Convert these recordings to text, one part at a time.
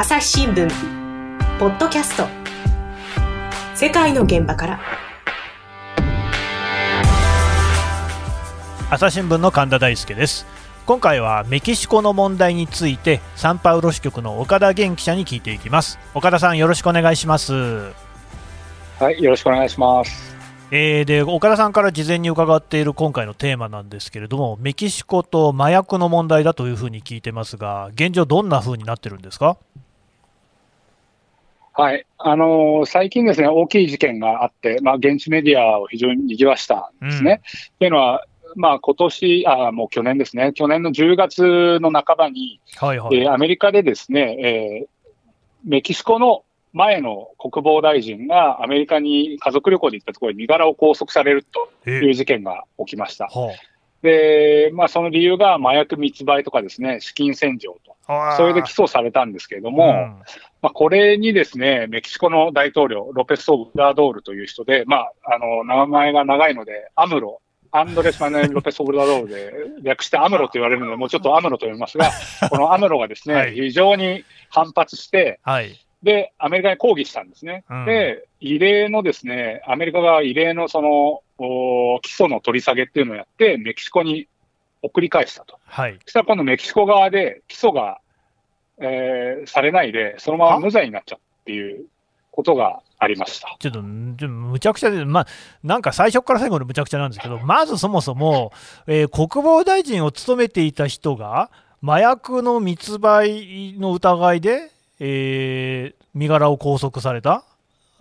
朝日新聞ポッドキャスト。世界の現場から。朝日新聞の神田大輔です。今回はメキシコの問題についてサンパウロ支局の岡田元記者に聞いていきます。岡田さんよろしくお願いします。はいよろしくお願いします。えー、で岡田さんから事前に伺っている今回のテーマなんですけれども、メキシコと麻薬の問題だというふうに聞いてますが、現状、どんなふうになってるんですか、はい。あのー、最近ですね、大きい事件があって、まあ、現地メディアを非常に賑わしたんですね。と、うん、いうのは、まあ今年あもう去年ですね、去年の10月の半ばに、はいはい、えー、アメリカでですね、えー、メキシコの前の国防大臣がアメリカに家族旅行で行ったところに身柄を拘束されるという事件が起きました。で、まあ、その理由が麻薬密売とかですね、資金洗浄と、それで起訴されたんですけれども、うん、まあ、これにですね、メキシコの大統領、ロペス・オブラドールという人で、まあ、あの、名前が長いので、アムロ、アンドレス・マネル・ロペス・オブラドールで、略してアムロと言われるので、もうちょっとアムロと読みますが、このアムロがですね、はい、非常に反発して、はい。で、アメリカに抗議したんですね。うん、で、異例のですね、アメリカが異例のその、起訴の取り下げっていうのをやって、メキシコに送り返したと。はい。そしたら今度メキシコ側で起訴が、えー、されないで、そのまま無罪になっちゃうっていうことがありましたちょっと、むちゃくちゃで、まあ、なんか最初から最後のむちゃくちゃなんですけど、まずそもそも、えー、国防大臣を務めていた人が、麻薬の密売の疑いで、えー、身柄を拘束された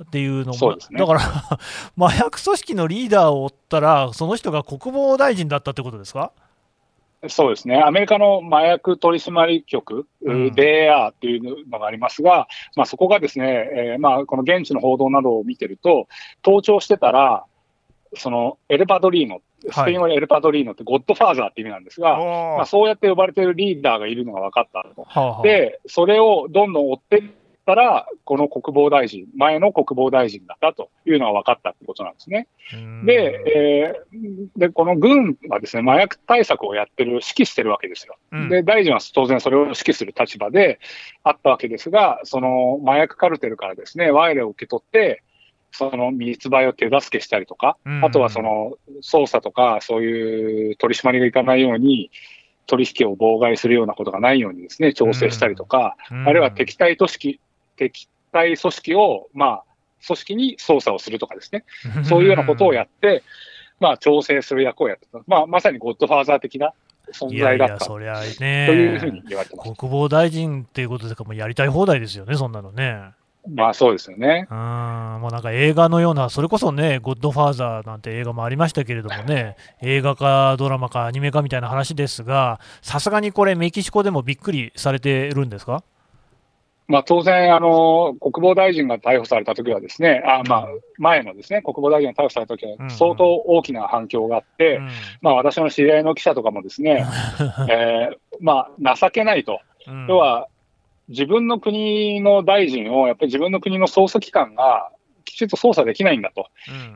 っていうのも、ね、だから 麻薬組織のリーダーを追ったら、その人が国防大臣だったってことですか？そうですね、アメリカの麻薬取締局、うん、DAR っていうのがありますが、まあ、そこがですね、えーまあ、この現地の報道などを見てると、盗聴してたら、そのエルパドリーノ、スペイン語でエルパドリーノってゴッドファーザーって意味なんですが、はい、まあ、そうやって呼ばれているリーダーがいるのが分かったと。はあ、で、それをどんどん追ってったら、この国防大臣、前の国防大臣だったというのが分かったってことなんですね。で、えー、で、この軍はですね、麻薬対策をやってる、指揮してるわけですよ。うん、で、大臣は当然それを指揮する立場であったわけですが、その麻薬カルテルからですね、賄賂を受け取って、その密売を手助けしたりとか、あとはその捜査とか、そういう取り締まりがいかないように、取引を妨害するようなことがないようにですね、調整したりとか、あるいは敵対組織、敵対組織を、まあ、組織に捜査をするとかですね、そういうようなことをやって、まあ、調整する役をやってた。まあ、まさにゴッドファーザー的な存在だった。いやいやそりゃね。というふうに言われてます。国防大臣っていうことでか、もやりたい放題ですよね、そんなのね。まあそうですよね。うん、もうなんか映画のような、それこそね、ゴッドファーザーなんて映画もありましたけれどもね、映画かドラマかアニメかみたいな話ですが、さすがにこれ、メキシコでもびっくりされてるんですか？まあ、当然、あの、国防大臣が逮捕されたときはですね、あまあ、前のですね、国防大臣が逮捕されたときは相当大きな反響があって、うん。うん、まあ、私の知り合いの記者とかもですね、えー、まあ、情けないと。うん、要は、自分の国の大臣を、やっぱり自分の国の捜査機関がきちんと捜査できないんだと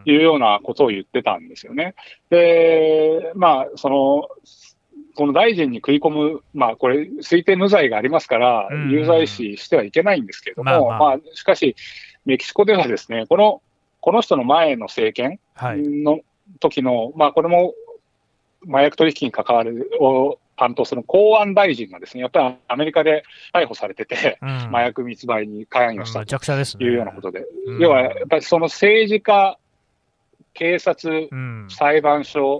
いうようなことを言ってたんですよね。で、まあ、その、この大臣に食い込む、まあ、これ、推定無罪がありますから、有罪視してはいけないんですけれども、まあ、まあ、しかし、メキシコではですね、この、この人の前の政権の時の、はい、まあ、これも麻薬取引に関わるを担当する公安大臣がですね、やっぱりアメリカで逮捕されてて、うん、麻薬密売に関与したというようなことで、うん、要はやっぱりその政治家、警察、うん、裁判所、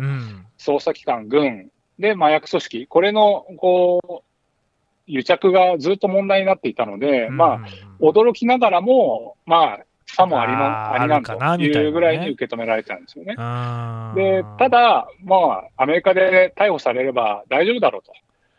捜査機関、軍、で、麻薬組織、これの、こう、癒着がずっと問題になっていたので、うん、まあ、驚きながらも、まあ、さもありなありなんというぐらいに受け止められてたんですよね。で、ただ、まあ、アメリカで逮捕されれば大丈夫だろうと、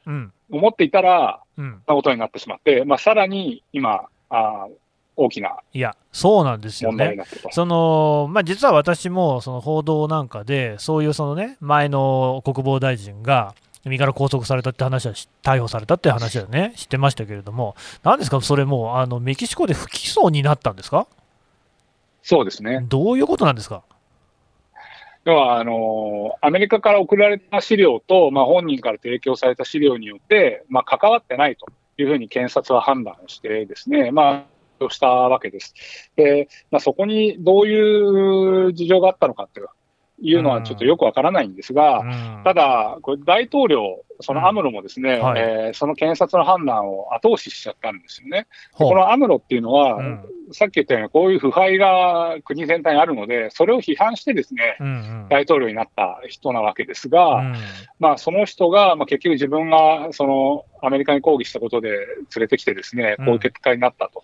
うん、思っていたら、うん、なことになってしまって、まあ、さらに今、あ大きないや、そうなんですよね。そのまあ、実は私もその報道なんかで、そういうその、ね、前の国防大臣が身柄拘束されたって話は、逮捕されたって話はね、知ってましたけれども、なんですか、それもあのメキシコで不起訴になったんですか？そうですね。どういうことなんですか？要はあのアメリカから送られた資料と、まあ、本人から提供された資料によって、まあ、関わってないというふうに検察は判断してですね、まあ、したわけです。で、まあ、そこにどういう事情があったのかというのはちょっとよくわからないんですが、うん、ただ、これ大統領、そのアムロもですね、うんはい、えー、その検察の判断を後押ししちゃったんですよね。このアムロっていうのは、うん、さっき言ったように、こういう腐敗が国全体にあるので、それを批判してですね、うんうん、大統領になった人なわけですが、うん、まあ、その人が、まあ、結局自分がそのアメリカに抗議したことで連れてきてですね、こういう結果になったと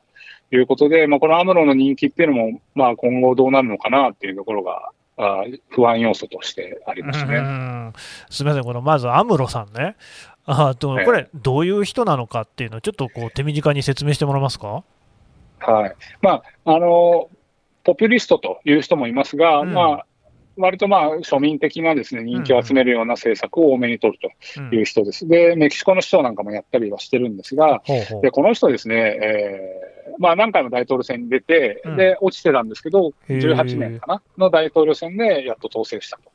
いうことで、まあ、このアムロの人気っていうのも、まあ、今後どうなるのかなっていうところがあ不安要素としてありますね。すみません、このまずアムロさんね、あとこれ、どういう人なのかっていうのを、ちょっとこう手短に説明してもらえますか？はい。まああのポピュリストという人もいますが、うん、まあ割とまあ庶民的なですね人気を集めるような政策を多めに取るという人です。うん、で、メキシコの市長なんかもやったりはしてるんですが、ほうほう。でこの人ですね、えーまあ、何回も大統領選に出て、うん、で落ちてたんですけど、18年かなの大統領選でやっと当選したと。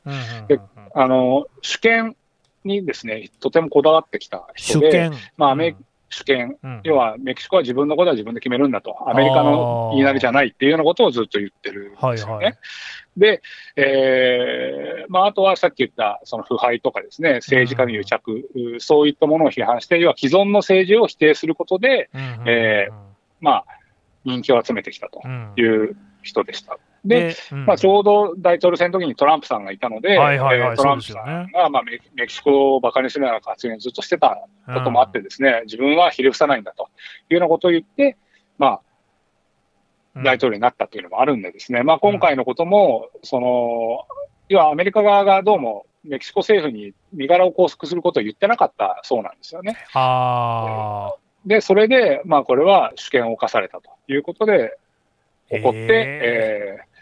であの主権にですねとてもこだわってきた人で、まあアメリ主権、うん、要はメキシコは自分のことは自分で決めるんだと、アメリカの言いなりじゃないっていうようなことをずっと言ってるんですよね。はいはい、で、えーまあ、あとはさっき言ったその腐敗とかですね、政治家の癒着、うん、そういったものを批判して、要は既存の政治を否定することで、うん、えー、まあ、人気を集めてきたという人でした。で、うん、まあ、ちょうど大統領選の時にトランプさんがいたので、トランプさんが、まあメ、メキシコを馬鹿にするような発言をずっとしてたこともあってですね、うん、自分はひれ伏さないんだというようなことを言って、まあ、大統領になったというのもあるんでですね、まあ、今回のことも、その、要はアメリカ側がどうもメキシコ政府に身柄を拘束することを言ってなかったそうなんですよね。で、それで、まあ、これは主権を侵されたということで、起こって、えー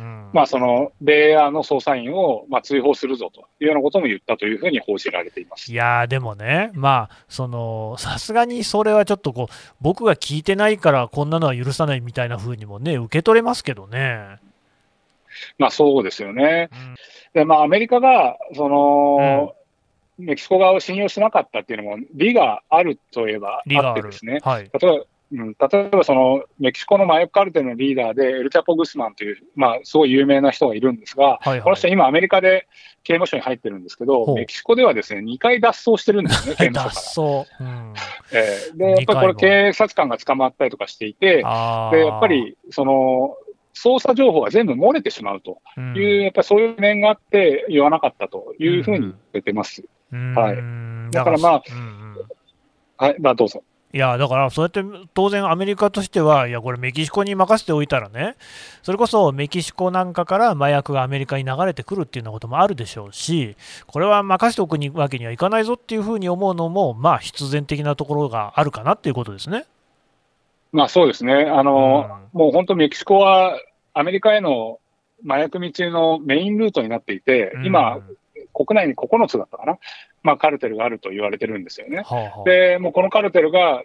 うん、まあ、その米アの捜査員をまあ追放するぞというようなことも言ったというふうに報じられています。いやでもね、まあ、そのさすがにそれはちょっとこう僕が聞いてないからこんなのは許さないみたいなふうにもね、受け取れますけどね。まあ、そうですよね。うん、でまあ、アメリカがその、うん、メキシコ側を信用しなかったっていうのも、理があるといえばあってですね、はい、例えばうん、例えばそのメキシコの麻薬カルテルのリーダーで、エルチャポ・グスマンという、まあ、すごい有名な人がいるんですが、はいはい、この人、今、アメリカで刑務所に入ってるんですけど、メキシコではですね2回脱走してるんですね、刑務所から。うん。えー、で、やっぱりこれ、警察官が捕まったりとかしていて、でやっぱりその捜査情報が全部漏れてしまうという、うん、やっぱりそういう面があって、言わなかったというふうに言ってます。うん、はい、だからまあ、はい、まあ、どうぞ。いやだからそうやって当然アメリカとしてはいやこれメキシコに任せておいたらねそれこそメキシコなんかから麻薬がアメリカに流れてくるっていうようなこともあるでしょうしこれは任せておくわけにはいかないぞっていうふうに思うのもまあ必然的なところがあるかなっていうことですね。まあそうですね。あの、うん、もう本当メキシコはアメリカへの麻薬密輸のメインルートになっていて、今、国内に9つだったかな、まあ、カルテルがあると言われてるんですよね。はあはあ、で、もうこのカルテルが、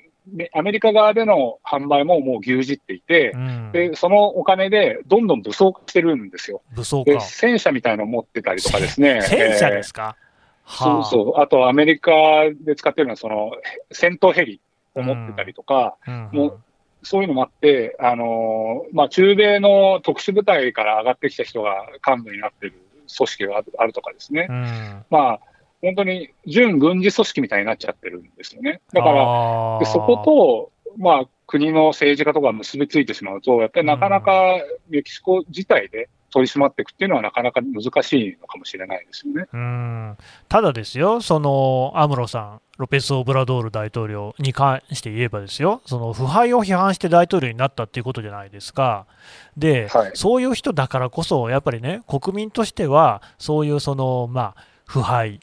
アメリカ側での販売ももう牛耳っていて、うん、で、そのお金でどんどん武装化してるんですよ。武装化戦車みたいのを持ってたりとかですね。戦車ですか、えー、そうそう。あとアメリカで使ってるのは、その、戦闘ヘリを持ってたりとか、うんうん、もうそういうのもあって、あのー、まあ、中米の特殊部隊から上がってきた人が幹部になってる組織があるとかですね。まあ本当に準軍事組織みたいになっちゃってるんですよね。だから、でそこと、まあ、国の政治家とか結びついてしまうと、やっぱりなかなかメキシコ自体で取り締まっていくっていうのは、なかなか難しいのかもしれないですよね。うん。ただですよ、そのアムロさん、ロペス・オブラドール大統領に関して言えばですよ、その腐敗を批判して大統領になったっていうことじゃないですか、で、はい、そういう人だからこそ、やっぱりね、国民としては、そういうその、まあ、腐敗、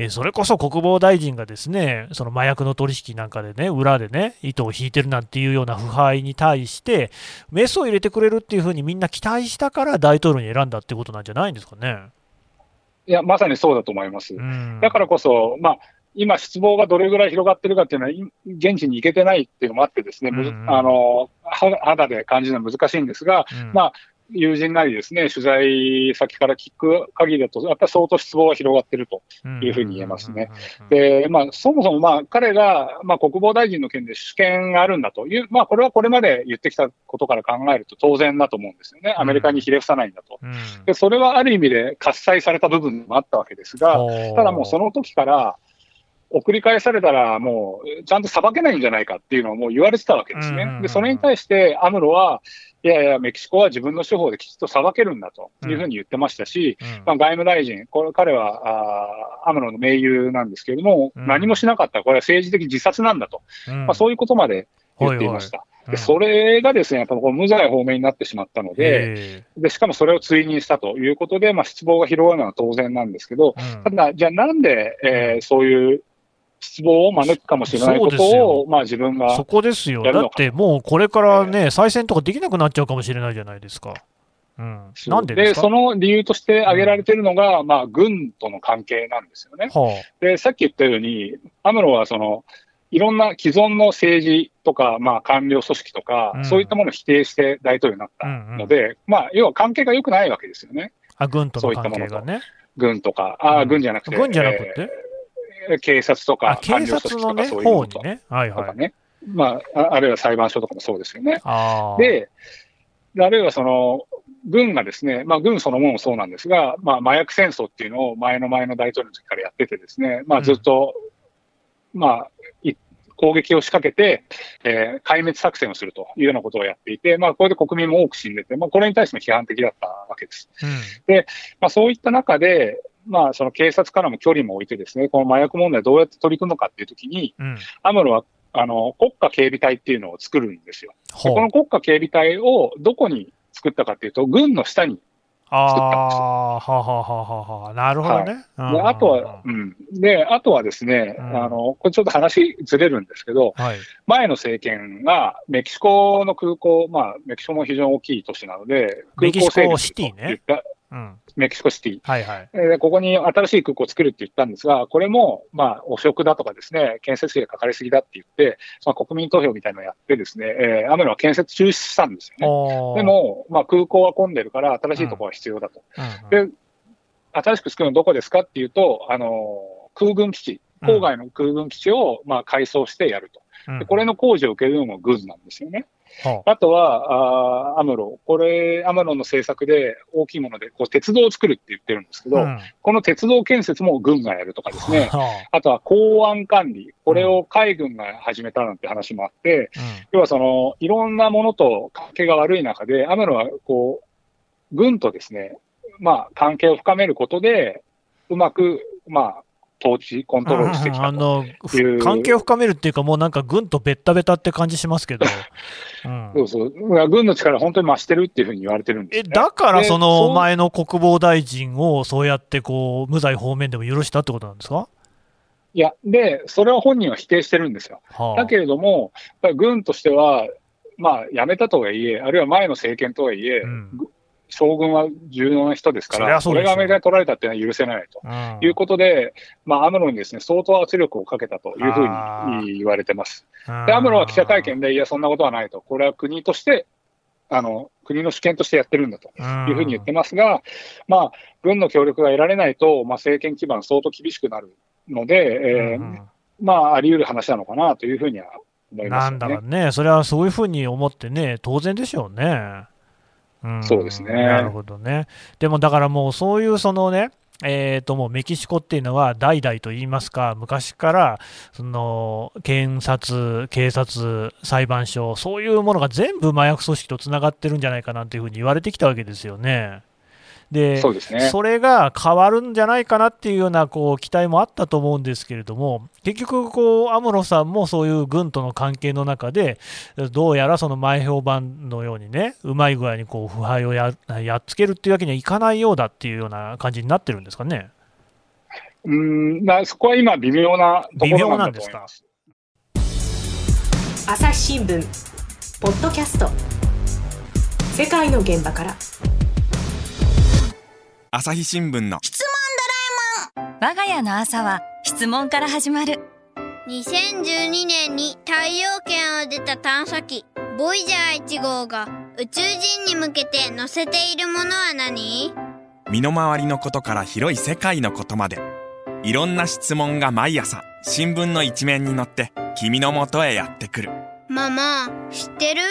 えー、それこそ国防大臣がですね、その麻薬の取引なんかでね、裏でね、糸を引いてるなんていうような腐敗に対して、メスを入れてくれるっていうふうにみんな期待したから大統領に選んだってことなんじゃないんですかね。いや、まさにそうだと思います。だからこそ、まあ、今、失望がどれぐらい広がってるかっていうのは、現地に行けてないっていうのもあってですね、うんうん、あの肌で感じるのは難しいんですが、うん、まあ、友人なりですね、取材先から聞く限りだと、やっぱり相当失望が広がってるというふうに言えますね。で、まあ、そもそもまあ彼が、まあ、国防大臣の件で主権があるんだという、まあ、これはこれまで言ってきたことから考えると当然だと思うんですよね。アメリカにひれ伏さないんだと。で、それはある意味で喝采された部分もあったわけですが、ただもうその時から、送り返されたら、もう、ちゃんと裁けないんじゃないかっていうのをもう言われてたわけですね。で、それに対して、アムロは、いやいや、メキシコは自分の司法できちっと裁けるんだというふうに言ってましたし、うん、まあ、外務大臣、これ彼はあアムロの盟友なんですけれども、うん、何もしなかった。ら、これは政治的自殺なんだと、うん、まあ、そういうことまで言っていました。でそれがですね、やっぱ無罪方面になってしまったので、でしかもそれを追認したということで、まあ、失望が広がるのは当然なんですけど、ただ、じゃあなんで、えー、そういう失望を招くかもしれないことを、まあ自分がそこですよ。だってもうこれからね、えー、再選とかできなくなっちゃうかもしれないじゃないですか。うん、なんででその理由として挙げられているのが、うん、まあ、軍との関係なんですよね。はあ、でさっき言ったように、アムロはそのいろんな既存の政治とか、まあ、官僚組織とか、うん、そういったものを否定して大統領になったので、うんうん、まあ、要は関係が良くないわけですよね。あ軍との関係がね。軍とか、あ、軍じゃなくて。軍じゃなくて、えー警察とか、警察のね、方にね。はいはい。ね。まあ、あるいは裁判所とかもそうですよね。で、あるいはその、軍がですね、まあ、軍そのものもそうなんですが、まあ、麻薬戦争っていうのを前の前の大統領の時からやっててですね、まあ、ずっと、うん、まあ、攻撃を仕掛けて、えー、壊滅作戦をするというようなことをやっていて、まあ、これで国民も多く死んでて、まあ、これに対しても批判的だったわけです。うん、で、まあ、そういった中で、まあ、その警察からも距離も置いてですね、この麻薬問題どうやって取り組むのかっていうときに、うん、アムロはあの国家警備隊っていうのを作るんですよ。でこの国家警備隊をどこに作ったかっていうと、軍の下に作ったんですよ。あははははなるほどね。はい、であとは、うん。で、あとはですね、うん、あの、これちょっと話ずれるんですけど、はい、前の政権がメキシコの空港、まあ、メキシコも非常に大きい都市なので、空港整備シティね。うん、メキシコシティ。はいはい。で、ここに新しい空港を作るって言ったんですが、これも、まあ、汚職だとかですね、建設費がかかりすぎだって言って、まあ、国民投票みたいなのをやってですね、えー、アムロは建設中止したんですよね。でも、まあ、空港は混んでるから、新しいところは必要だと。うんうん、で、新しく作るのどこですかっていうと、あの、空軍基地、郊外の空軍基地を、まあ、改装してやると。でこれの工事を受けるのも軍なんですよね。あとは、あアムロ。これ、アムロの政策で大きいもので、こう、鉄道を作るって言ってるんですけど、うん、この鉄道建設も軍がやるとかですね、あとは港湾管理。これを海軍が始めたなんて話もあって、うん、要はその、いろんなものと関係が悪い中で、アムロは、こう、軍とですね、まあ、関係を深めることで、うまく、まあ、統治、コントロールしてきたあの関係を深めるっていうか、もうなんか軍とベッタベタって感じしますけど、うん、そうそう、軍の力、本当に増してるっていうふうに言われてるんです、ね、えだから、その前の国防大臣をそうやってこう無罪方面でも許したってことなんですか？いや、で、それは本人は否定してるんですよ。はあ、だけれども、軍としては、まあ、辞めたとはいえ、あるいは前の政権とはいえ、うん、将軍は重要な人ですから、それがアメリカに取られたっていうのは許せないと、うん、いうことで、まあ、アムロにですね相当圧力をかけたというふうに言われてます。で、アムロは記者会見で、いや、そんなことはないと、これは国として、あの国の主権としてやってるんだというふうに言ってますが、まあ、軍の協力が得られないと、まあ、政権基盤、相当厳しくなるので、えー、まあ、あり得る話なのかなというふうには思います、ね、なんだろうね、それはそういうふうに思ってね、当然でしょうね。そうですね。なるほどね。でもだからもうそういうそのね、えー、ともうメキシコっていうのは代々といいますか、昔からその検察、警察、裁判所、そういうものが全部麻薬組織とつながってるんじゃないかなというふうに言われてきたわけですよね。でそでね、それが変わるんじゃないかなっていうようなこう期待もあったと思うんですけれども、結局こう、アムロさんもそういう軍との関係の中で、どうやらその前評判のようにね、うまい具合にこう腐敗をややっつけるっていうわけにはいかないようだっていうような感じになってるんですかね。うんだそこは今、微妙なところなんですか？朝日新聞ポッドキャスト世界の現場から朝日新聞の。質問ドラえもん。我が家の朝は質問から始まる。2012年に太陽圏を出た探査機ボイジャー1号が宇宙人に向けて載せているものは何？身の回りのことから広い世界のことまで。いろんな質問が毎朝新聞の一面に載って君の元へやってくる。ママ知ってる？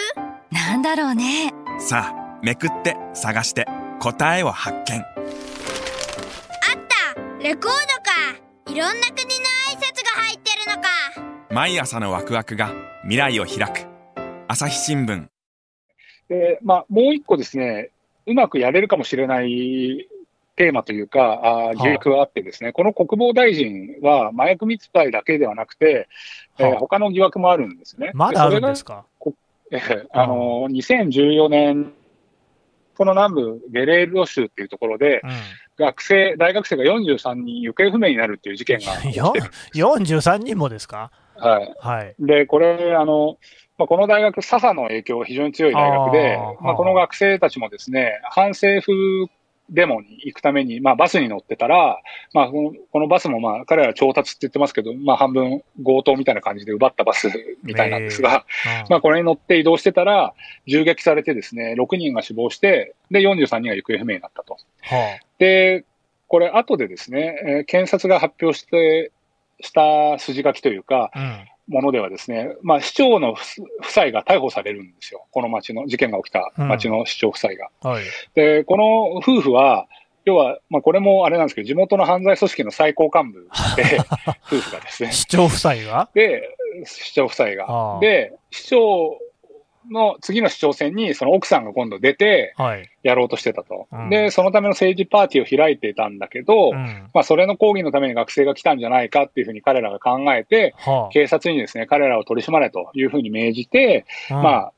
なんだろうね。さあめくって探して答えを発見レコードか。いろんな国の挨拶が入ってるのか。毎朝のワクワクが未来を開く。朝日新聞。で、まあ、もう一個ですね、うまくやれるかもしれないテーマというか、あ疑惑があってですね、この国防大臣は麻薬密売だけではなくて、えーはあ他の疑惑もあるんですね。まだあるんですか？えーあのー、2014年、この南部ゲレーロ州っていうところで、うん学生、大学生が43人行方不明になるっていう事件が起きてよる。43人もですか？はい。はい。で、これ、あの、まあ、この大学、左派の影響が非常に強い大学であー、まあ、この学生たちもですね、反政府デモに行くために、まあ、バスに乗ってたら、まあ、このこのバスも、まあ、彼ら調達って言ってますけど、まあ、半分強盗みたいな感じで奪ったバスみたいなんですが、うん。まあ、これに乗って移動してたら、銃撃されてですね、6人が死亡して、で、43人が行方不明になったと。はで、これ、後でですね、えー検察が発表して、した筋書きというか、あうんものではですね、まあ、市長の夫夫妻が逮捕されるんですよ。この町の、事件が起きた町の市長夫妻が。はい。で、この夫婦は、要は、まあ、これもあれなんですけど、地元の犯罪組織の最高幹部で、夫婦がですね。市長夫妻が？で、市長夫妻あが。あで、市長の次の市長選に、その奥さんが今度出て、はい。やろうとしてたと。うんで、そのための政治パーティーを開いてたんだけど、うん。まあ、それの抗議のために学生が来たんじゃないかっていうふうに彼らが考えて、は警察にですね、彼らを取り締まれというふうに命じて、あ。まあ、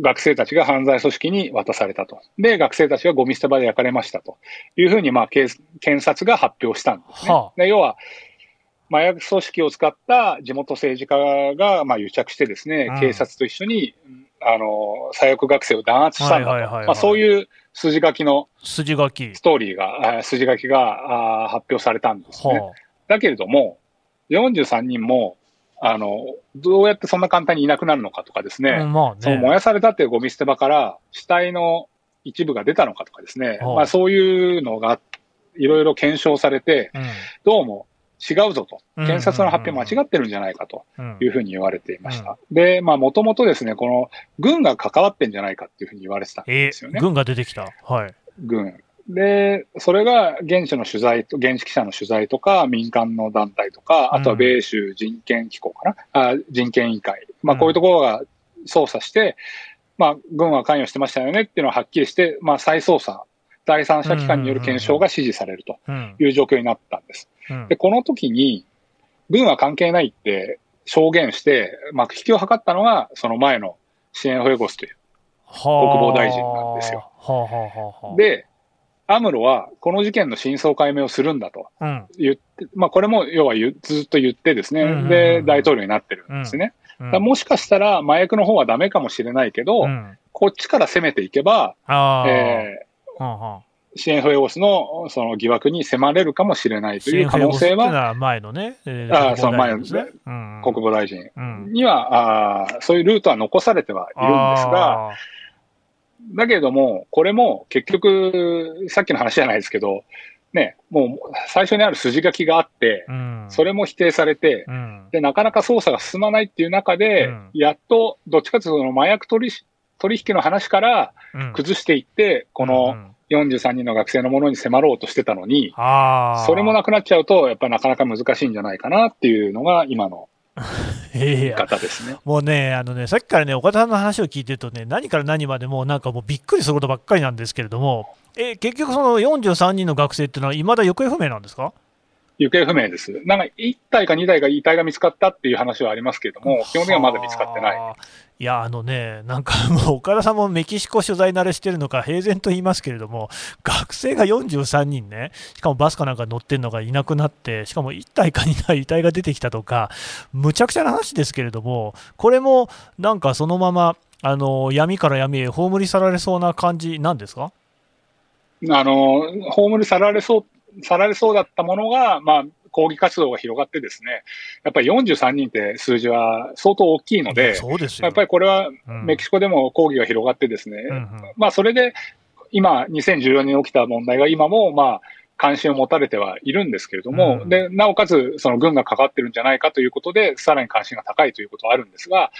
学生たちが犯罪組織に渡されたと。で、学生たちがゴミ捨て場で焼かれましたというふうに、まあ、警検察が発表したんですね。はあで要は、麻薬組織を使った地元政治家が、まあ、癒着してですね、うん警察と一緒に、あの、左翼学生を弾圧したんだと。はいはいはいはいまあ、そういう筋書きの筋書き。ストーリーが、筋書きがあー発表されたんですね。はだけれども、43人も、あの、どうやってそんな簡単にいなくなるのかとかですね、あ。うんまあね。その燃やされたっていうゴミ捨て場から死体の一部が出たのかとかですね、はあまあそういうのがいろいろ検証されて、うん。どうも違うぞと、うん検察の発表間違ってるんじゃないかとうんいうふうに言われていました。で、まあもともとですね、この軍が関わってんじゃないかっていうふうに言われてたんえですよね。軍が出てきた。はい。軍。で、それが現地の取材と、現地記者の取材とか、民間の団体とか、あとは米州人権機構かな、あ人権委員会。まあ、こういうところが捜査して、まあ、軍は関与してましたよねっていうのははっきりして、まあ、再捜査、第三者機関による検証が指示されるとうん。いう状況になったんです。うんで、この時に、軍は関係ないって証言して、まあ、引きを図ったのが、その前の支援フエゴスという。国防大臣なんですよ。で、アムロはこの事件の真相解明をするんだと。うん。言って、まあ、これも要はずっと言ってですね、で、大統領になってるんですね。もしかしたら麻薬の方はダメかもしれないけど、うん。こっちから攻めていけば、ああ。えはあはあ。ーシエンフエゴスのその疑惑に迫れるかもしれないという可能性は、は前のね、えーあーその前のですね。うん。国防大臣。うんには、あーそういうルートは残されてはいるんですが、あだけれども、これも結局、さっきの話じゃないですけど、ね、もう最初にある筋書きがあってー、うん。それも否定されて、うん。で、なかなか捜査が進まないっていう中で、うん。やっと、どっちかというと麻薬取り取引の話からうん崩していって、こうのん43人の学生のものに迫ろうとしてたのに。それもなくなっちゃうと、やっぱりなかなか難しいんじゃないかなっていうのが今の いやい言いや方ですね。もうね、あのね、さっきからね、岡田さんの話を聞いてるとね、何から何までもうなんかもうびっくりすることばっかりなんですけれども、え結局、その43人の学生っていうのは、いまだ行方不明なんですか？行方不明です。なんか1体か2体が遺体が見つかったっていう話はありますけれども、基本的にはまだ見つかってない。はあいや、あのね、なんかもう岡田さんもメキシコ取材慣れしてるのか、平然と言いますけれども、学生が43人ね、しかもバスかなんか乗ってるのがいなくなって、しかも1体か2体遺体が出てきたとか、むちゃくちゃな話ですけれども、これもなんかそのまま、あの闇から闇へ葬り去られそうな感じなんですか？あの、葬り去られそう、去られそうだったものが、まあ、抗議活動が広がってですね、やっぱり43人って数字は相当大きいので、そうですやっぱりこれはメキシコでも抗議が広がってですね、うんうん、まあそれで今、2014年に起きた問題が今も、まあ、関心を持たれてはいるんですけれども、うん、で、なおかつ、その軍がかかってるんじゃないかということで、さらに関心が高いということはあるんですが、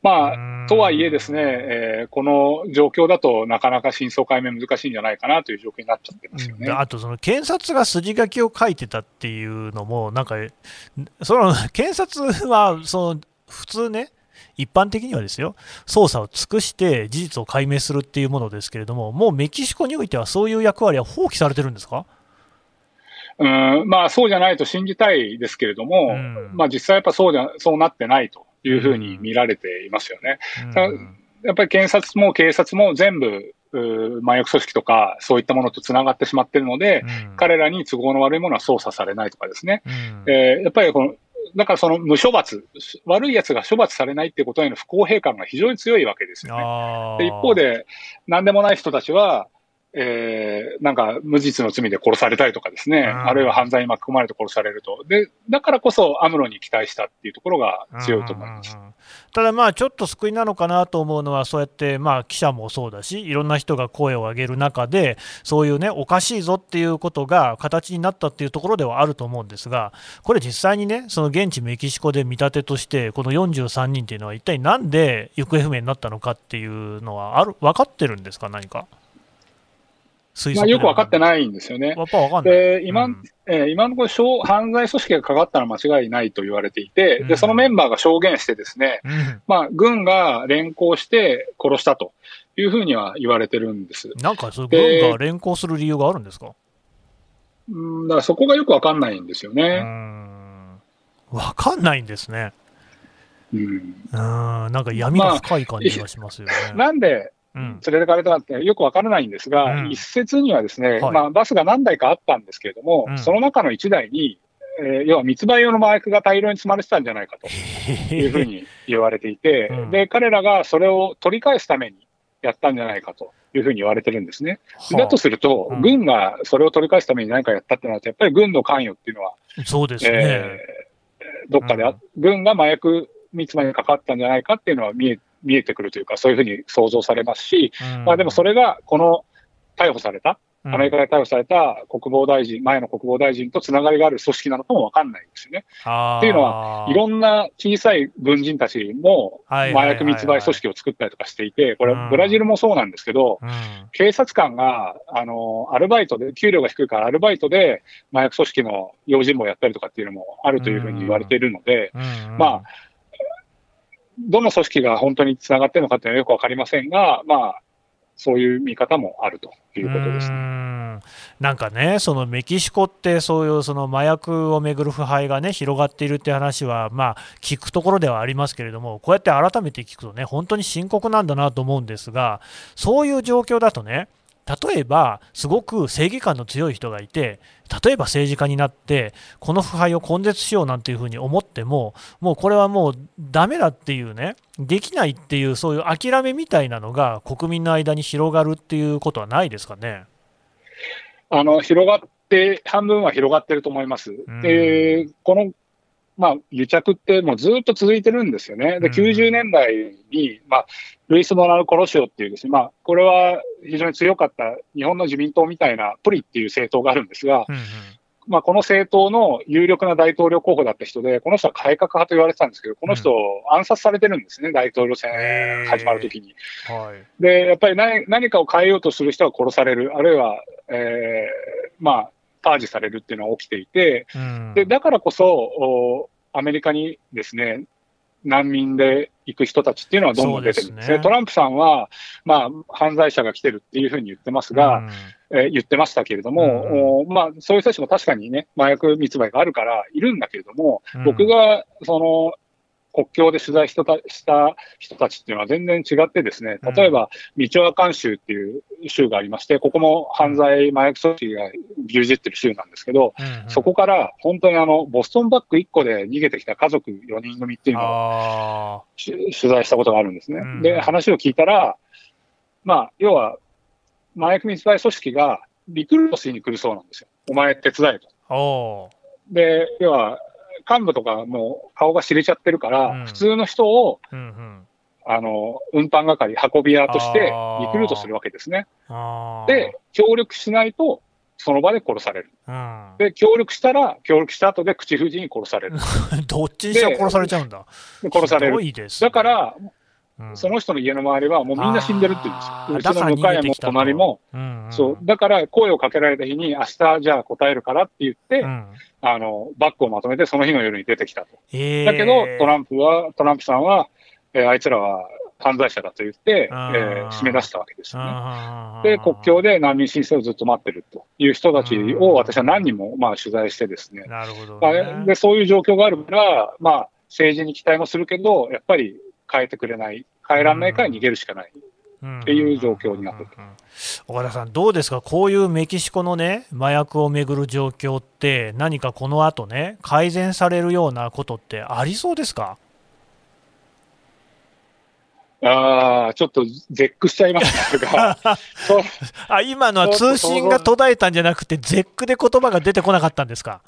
まあ、とはいえですね、えー、この状況だとなかなか真相解明難しいんじゃないかなという状況になっちゃってますよね。あと、その検察が筋書きを書いてたっていうのも、なんか、その 検察はその普通ね、一般的にはですよ、捜査を尽くして事実を解明するっていうものですけれども、もうメキシコにおいてはそういう役割は放棄されてるんですか？うん。まあ、そうじゃないと信じたいですけれども、うん、まあ、実際やっぱそうじゃそうなってないというふうに見られていますよね。うん、やっぱり検察も警察も全部麻薬組織とかそういったものとつながってしまっているので、うん、彼らに都合の悪いものは捜査されないとかですね、うん、えー、やっぱりこのだからその無処罰、悪い奴が処罰されないっていうことへの不公平感が非常に強いわけですよね。で一方で、なんでもない人たちは、えー、なんか無実の罪で殺されたりとかですね、あるいは犯罪に巻き込まれて殺されると。で、だからこそアムロに期待したっていうところが強いと思います。ただまあ、ちょっと救いなのかなと思うのは、そうやってまあ記者もそうだし、いろんな人が声を上げる中で、そういうね、おかしいぞっていうことが形になったっていうところではあると思うんですが、これ実際にね、その現地メキシコで見立てとして、この43人っていうのは一体なんで行方不明になったのかっていうのはある、分かってるんですか、何か？まあ、よく分かってないんですよね。やっぱ分かんない。で、今、うん、えー、今のところ犯罪組織がかかったのは間違いないと言われていて、うん、で、そのメンバーが証言してですね、うん、まあ、軍が連行して殺したというふうには言われてるんです。なんか、軍が連行する理由があるんですか？うん、だからそこがよく分かんないんですよね。分かんないんですね。うん、うんなんか闇が深い感じがしますよね。まあ、なんで、連れてかれたってよくわからないんですが、うん、一説にはですね、はい、まあ、バスが何台かあったんですけれども、うん、その中の1台に、えー、要は密売用の麻薬が大量に積まれてたんじゃないかと いうふうに言われていて、うん、で彼らがそれを取り返すためにやったんじゃないかというふうに言われてるんですね。だとすると、軍がそれを取り返すために何かやったってなると、やっぱり軍の関与っていうのは、そうですね、えー、どっかで、軍が麻薬密売にかかったんじゃないかっていうのは見え見えてくるというか、そういうふうに想像されますし、うん、まあでもそれが、この逮捕された、アメリカで逮捕された国防大臣、前の国防大臣とつながりがある組織なのかもわかんないんですよね。っていうのは、いろんな小さい軍人たちも麻薬密売組織を作ったりとかしていて、これ、ブラジルもそうなんですけど、警察官が、あの、アルバイトで、給料が低いからアルバイトで麻薬組織の用心棒をやったりとかっていうのもあるというふうに言われているので、まあ、どの組織が本当につながっているのかっていうのはよくわかりませんが、まあ、そういう見方もあるということです、ね、なんかね、そのメキシコって、そういうその麻薬をめぐる腐敗がね広がっているって話は、まあ、聞くところではありますけれども、こうやって改めて聞くとね、本当に深刻なんだなと思うんですが、そういう状況だとね、例えば、すごく正義感の強い人がいて、例えば政治家になって、この腐敗を根絶しようなんていうふうに思っても、もうこれはもうだめだっていうね、できないっていう、そういう諦めみたいなのが国民の間に広がるっていうことはないですかね？あの広がって、半分は広がってると思います。うん、でこのまあ、癒着ってもうずっと続いてるんですよね。で、90年代に、まあ、ルイス・ドナル・コロシオっていうですね、まあ、これは非常に強かった日本の自民党みたいなプリっていう政党があるんですが、うんうん、まあ、この政党の有力な大統領候補だった人で、この人は改革派と言われてたんですけど、この人、暗殺されてるんですね、大統領選始まるときに。はい、で、やっぱり何何かを変えようとする人は殺される、あるいは、えー、まあ、パージされるっていうのは起きていて、うん、でだからこそ、アメリカにですね、難民で行く人たちっていうのはどんどん出てるんですね。すね。トランプさんは、まあ、犯罪者が来てるっていうふうに言ってますが、うん、えー、言ってましたけれども、うん、まあ、そういう人たちも確かにね、麻薬密売があるからいるんだけれども、うん、僕が、その、国境で取材した人たちっていうのは全然違ってですね、例えば、ミチョアカン州っていう州がありまして、ここも犯罪麻薬組織が牛耳ってる州なんですけど、うんうん、そこから本当にあの、ボストンバッグ1個で逃げてきた家族4人組っていうのを取材したことがあるんですね。うん、で、話を聞いたら、まあ、要は、麻薬密売組織がリクルートしに来るそうなんですよ。お前手伝えと。で、要は、幹部とかもう顔が知れちゃってるから、うん普通の人を、あの、運搬係、運び屋としてリクルートするわけですね。で、協力しないと、その場で殺される。うん、で、協力したら、協力した後で口封じに殺される。どっちにしても殺されちゃうんだ。で殺される。ねだから、うんその人の家の周りはもうみんな死んでるって言うんですよ。うちの向かいも隣も、うんうん。そう。だから声をかけられた日に、明日じゃあ答えるからって言って、うん。あの、バッグをまとめてその日の夜に出てきたと。えー。だけど、トランプは、トランプさんは、えーあいつらは犯罪者だと言って、えあー。ー締め出したわけですよね。で、国境で難民申請をずっと待ってるという人たちを私は何人もまあ取材してですね、なるほど、まあね。で、そういう状況があるから、まあ、政治に期待もするけど、やっぱり変えてくれない、変えられないから逃げるしかない。っていう状況になってる。うん。うんうん岡田さん、どうですか、こういうメキシコのね、麻薬をめぐる状況って、何かこの後ね、改善されるようなことってありそうですか？ああ、ちょっと絶句しちゃいましたが、あ今のは通信が途絶えたんじゃなくて、絶句で言葉が出てこなかったんですか？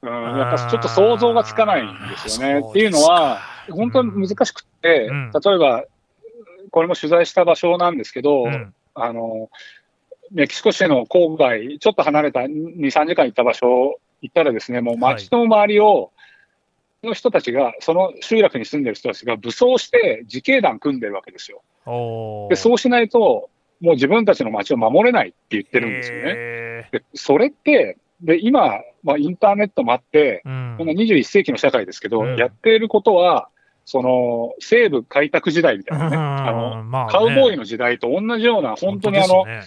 うん、やっぱちょっと想像がつかないんですよね。っていうのは、本当に難しくって、うん。例えば、これも取材した場所なんですけど、うん。あの、メキシコ市の郊外、ちょっと離れた2、3時間行った場所行ったらですね、もう街の周りを、の人たちが、その集落に住んでる人たちが武装して自警団組んでるわけですよ。で、そうしないと、もう自分たちの街を守れないって言ってるんですよね。へでそれって、で、今、まあ、インターネットもあって、ーうん。この21世紀の社会ですけど、うん。やっていることは、その、西部開拓時代みたいなね、あの、うんまあね。カウボーイの時代と同じような、本当にあの、ね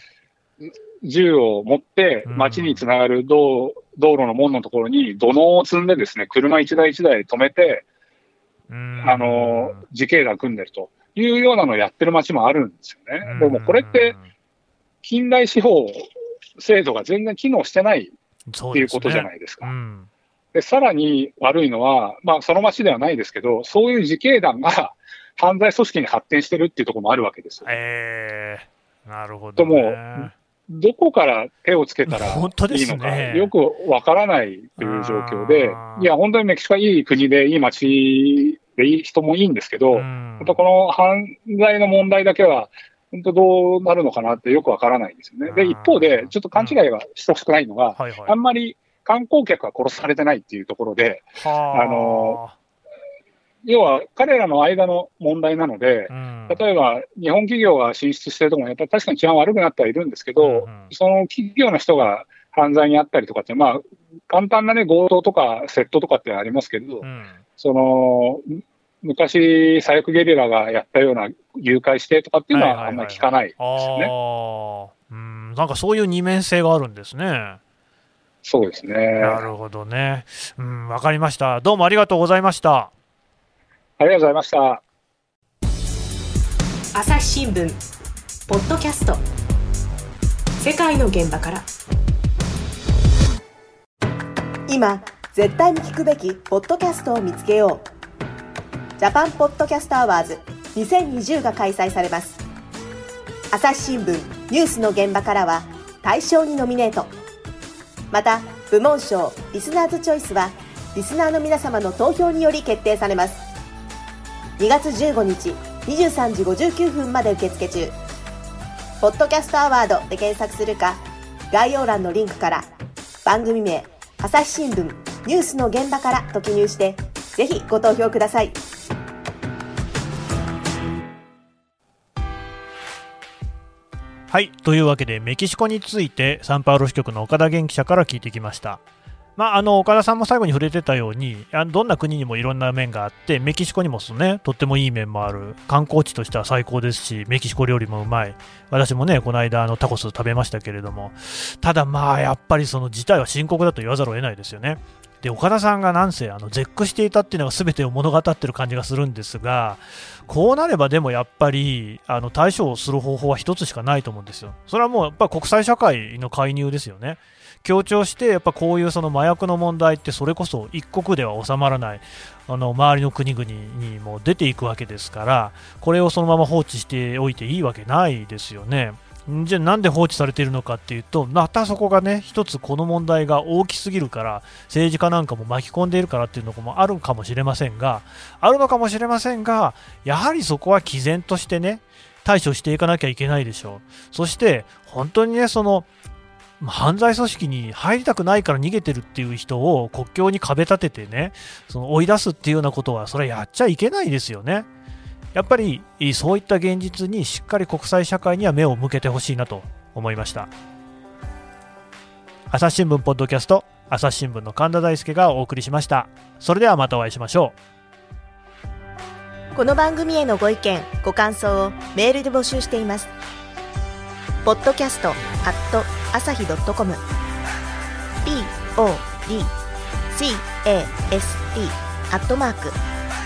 銃を持って、うん。街につながる道道路の門のところに土のを積んでですね、車一台一台止めて、うん。あの、自警団組んでるというようなのをやってる街もあるんですよね。でもこれって、近代司法制度が全然機能してないっていうことじゃないですか。うんで、さらに悪いのは、まあ、その町ではないですけど、そういう自警団が 犯罪組織に発展してるっていうところもあるわけですよ。えー、なるほど、ともね。どこから手をつけたら いいのか、すねよくわからないという状況でいや、本当にメキシコはいい国で、いい町で、いい人もいいんですけど、うん本当この犯罪の問題だけは、本当どうなるのかなってよくわからないんですよね。で、うん一方で、ちょっと勘違いはしてほしくないのが、はいはいあんまり観光客が殺されてないっていうところで、はあ。の要は彼らの間の問題なので、うん。例えば日本企業が進出してるところも、やっぱり確かに治安悪くなってはいるんですけど、うんうん。その企業の人が犯罪にあったりとかって、まあ、簡単なね、強盗とか窃盗とかってありますけど、うん。その、昔、左翼ゲリラがやったような誘拐してとかっていうのはあんまり聞かないですよね。なんかそういう二面性があるんですね。そうですね。なるほどね。うん、わかりました。どうもありがとうございました。ありがとうございました。朝日新聞ポッドキャスト世界の現場から今絶対に聞くべきポッドキャストを見つけようジャパンポッドキャストアワーズ2020が開催されます朝日新聞ニュースの現場からは大賞にノミネートまた部門賞リスナーズチョイスはリスナーの皆様の投票により決定されます。2月15日23時59分まで受付中。ポッドキャストアワードで検索するか概要欄のリンクから番組名朝日新聞ニュースの現場からと記入してぜひご投票ください。はい。というわけで、メキシコについて、サンパウロ支局の岡田元記者から聞いてきました。まあ、あの岡田さんも最後に触れてたように、あどんな国にもいろんな面があって、メキシコにもすね、とってもいい面もある、観光地としては最高ですし、メキシコ料理もうまい、私もね、この間、あのタコス食べましたけれども、ただまあ、やっぱりその事態は深刻だと言わざるを得ないですよね。で岡田さんがなんせあの絶句していたっていうのが全てを物語ってる感じがするんですが、こうなればでもやっぱりあの対処をする方法は一つしかないと思うんですよ。それはもうやっぱ国際社会の介入ですよね。強調してやっぱこういうその麻薬の問題ってそれこそ一国では収まらないあの周りの国々にも出ていくわけですからこれをそのまま放置しておいていいわけないですよね。じゃあなんで放置されているのかっていうとまたそこがね一つこの問題が大きすぎるから政治家なんかも巻き込んでいるからっていうのもあるかもしれませんがあるのかもしれませんがやはりそこは毅然としてね対処していかなきゃいけないでしょうそして本当にねその犯罪組織に入りたくないから逃げてるっていう人を国境に壁立ててねその追い出すっていうようなことはそれはやっちゃいけないですよね。やっぱりそういった現実にしっかり国際社会には目を向けてほしいなと思いました。朝日新聞ポッドキャスト朝日新聞の神田大輔がお送りしました。それではまたお会いしましょう。この番組へのご意見ご感想をメールで募集しています。ポッドキャストアット朝日ドットコム。podcast アットマーク